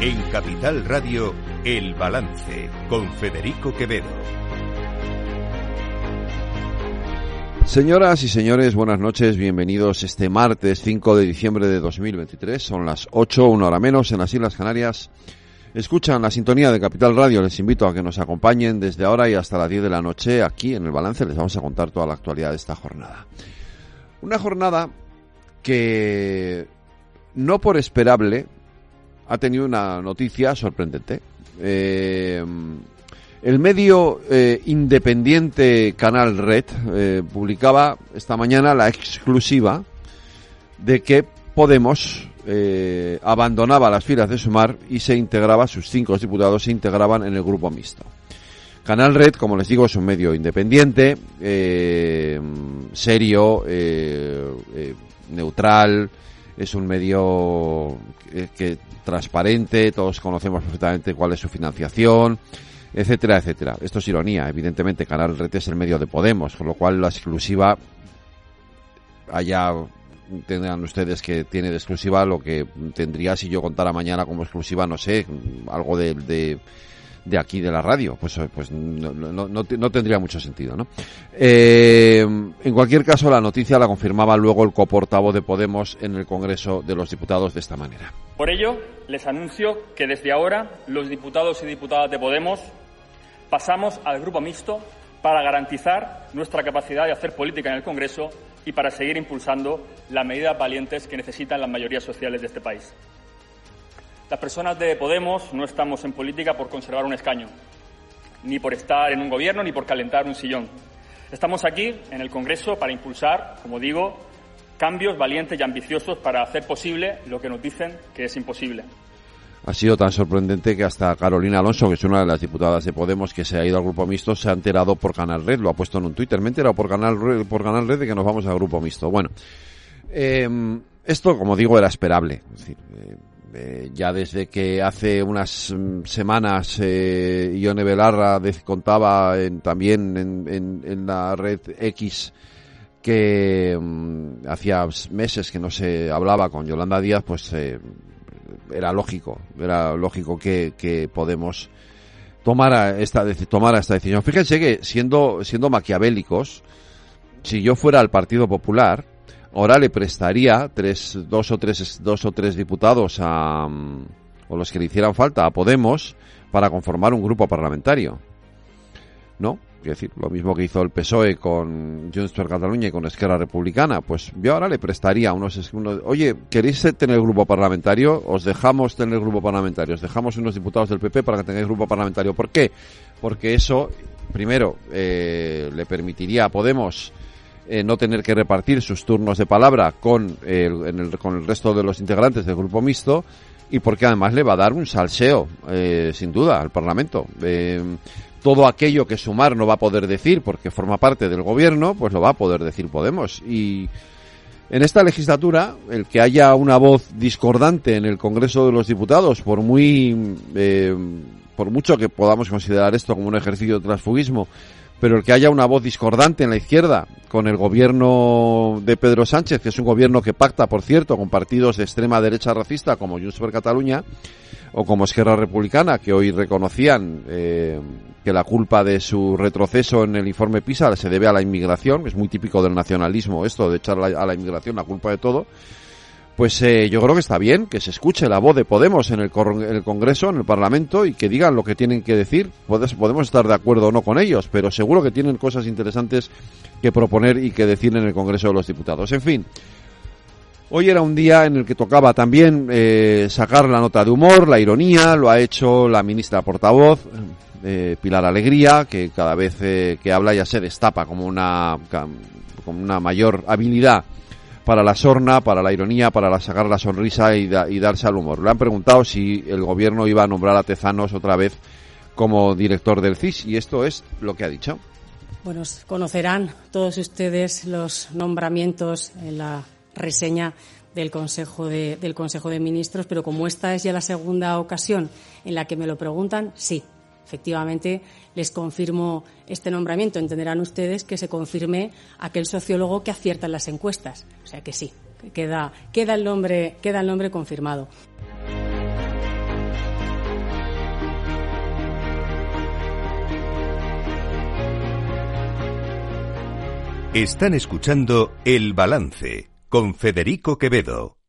En Capital Radio, El Balance, con Federico Quevedo. Señoras y señores, buenas noches, bienvenidos este martes 5 de diciembre de 2023. Son las 8, una hora menos en las Islas Canarias. Escuchan la sintonía de Capital Radio. Les invito a que nos acompañen desde ahora y hasta las 10 de la noche aquí en el balance. Les vamos a contar toda la actualidad de esta jornada. Una jornada que no por esperable ha tenido una noticia sorprendente. Eh, el medio eh, independiente Canal Red eh, publicaba esta mañana la exclusiva de que Podemos eh, abandonaba las filas de Sumar y se integraba, sus cinco diputados se integraban en el grupo mixto. Canal Red, como les digo, es un medio independiente, serio, neutral, es un medio que, transparente, todos conocemos perfectamente cuál es su financiación, etcétera, etcétera. Esto es ironía, evidentemente Canal Red es el medio de Podemos, con lo cual la exclusiva allá tendrán ustedes que tiene de exclusiva lo que tendría si yo contara mañana como exclusiva, no sé, algo de, de aquí de la radio, pues, pues no, no, no, tendría mucho sentido, ¿no? Eh, en cualquier caso, la noticia la confirmaba luego el coportavoz de Podemos en el Congreso de los Diputados de esta manera. Por ello, les anuncio que desde ahora los diputados y diputadas de Podemos pasamos al grupo mixto para garantizar nuestra capacidad de hacer política en el Congreso y para seguir impulsando las medidas valientes que necesitan las mayorías sociales de este país. Las personas de Podemos no estamos en política por conservar un escaño, ni por estar en un gobierno, ni por calentar un sillón. Estamos aquí, en el Congreso, para impulsar, como digo, cambios valientes y ambiciosos para hacer posible lo que nos dicen que es imposible ha sido tan sorprendente que hasta Carolina Alonso, que es una de las diputadas de Podemos que se ha ido al Grupo Mixto, se ha enterado por Canal Red, lo ha puesto en un Twitter, me he enterado por Canal Red, por Canal Red de que nos vamos al Grupo Mixto. Bueno, eh, esto, como digo, era esperable. Eh, eh, ya desde que hace unas semanas eh, Ione Belarra contaba en, también en, en, en, la red X que um, hacía meses que no se hablaba con Yolanda Díaz, pues eh, era lógico, era lógico que, que Podemos tomara esta, tomara esta decisión. Fíjense que siendo, siendo maquiavélicos, si yo fuera al Partido Popular, ahora le prestaría tres, dos o tres, dos o tres diputados a, o los que le hicieran falta a Podemos para conformar un grupo parlamentario. ¿No? Es decir, lo mismo que hizo el PSOE con Junts per Cataluña y con Esquerra Republicana, pues yo ahora le prestaría unos, unos, oye, ¿queréis tener grupo parlamentario? Os dejamos tener grupo parlamentario, os dejamos unos diputados del PP para que tengáis grupo parlamentario. ¿Por qué? Porque eso, primero, eh, le permitiría a Podemos eh, no tener que repartir sus turnos de palabra con el, en el, con el resto de los integrantes del grupo mixto y porque además le va a dar un salseo, eh, sin duda, al Parlamento. Eh, todo aquello que Sumar no va a poder decir porque forma parte del gobierno, pues lo va a poder decir Podemos. Y en esta legislatura, el que haya una voz discordante en el Congreso de los Diputados, por muy, por mucho que podamos considerar esto como un ejercicio de transfugismo, pero el que haya una voz discordante en la izquierda con el gobierno de Pedro Sánchez, que es un gobierno que pacta, por cierto, con partidos de extrema derecha racista como Junts per Cataluña o como Esquerra Republicana, que hoy reconocían eh, que la culpa de su retroceso en el informe PISA se debe a la inmigración, es muy típico del nacionalismo esto de echar a la inmigración la culpa de todo, pues eh, yo creo que está bien que se escuche la voz de Podemos en el, el, Congreso, en el Parlamento, y que digan lo que tienen que decir. Podemos estar de acuerdo o no con ellos, pero seguro que tienen cosas interesantes que proponer y que decir en el Congreso de los Diputados. En fin, hoy era un día en el que tocaba también eh, sacar la nota de humor, la ironía, lo ha hecho la ministra portavoz, eh, Pilar Alegría, que cada vez eh, que habla ya se destapa como una, como una mayor habilidad para la sorna, para la ironía, para sacar la sonrisa y, da, y, darse al humor. Le han preguntado si el gobierno iba a nombrar a Tezanos otra vez como director del CIS y esto es lo que ha dicho. Bueno, conocerán todos ustedes los nombramientos en la reseña del Consejo de, del Consejo de Ministros, pero como esta es ya la segunda ocasión en la que me lo preguntan, sí, Efectivamente, les confirmo este nombramiento. Entenderán ustedes que se confirme aquel sociólogo que acierta en las encuestas. O sea que sí, queda, queda, el, nombre, queda el nombre confirmado. Están escuchando El Balance con Federico Quevedo.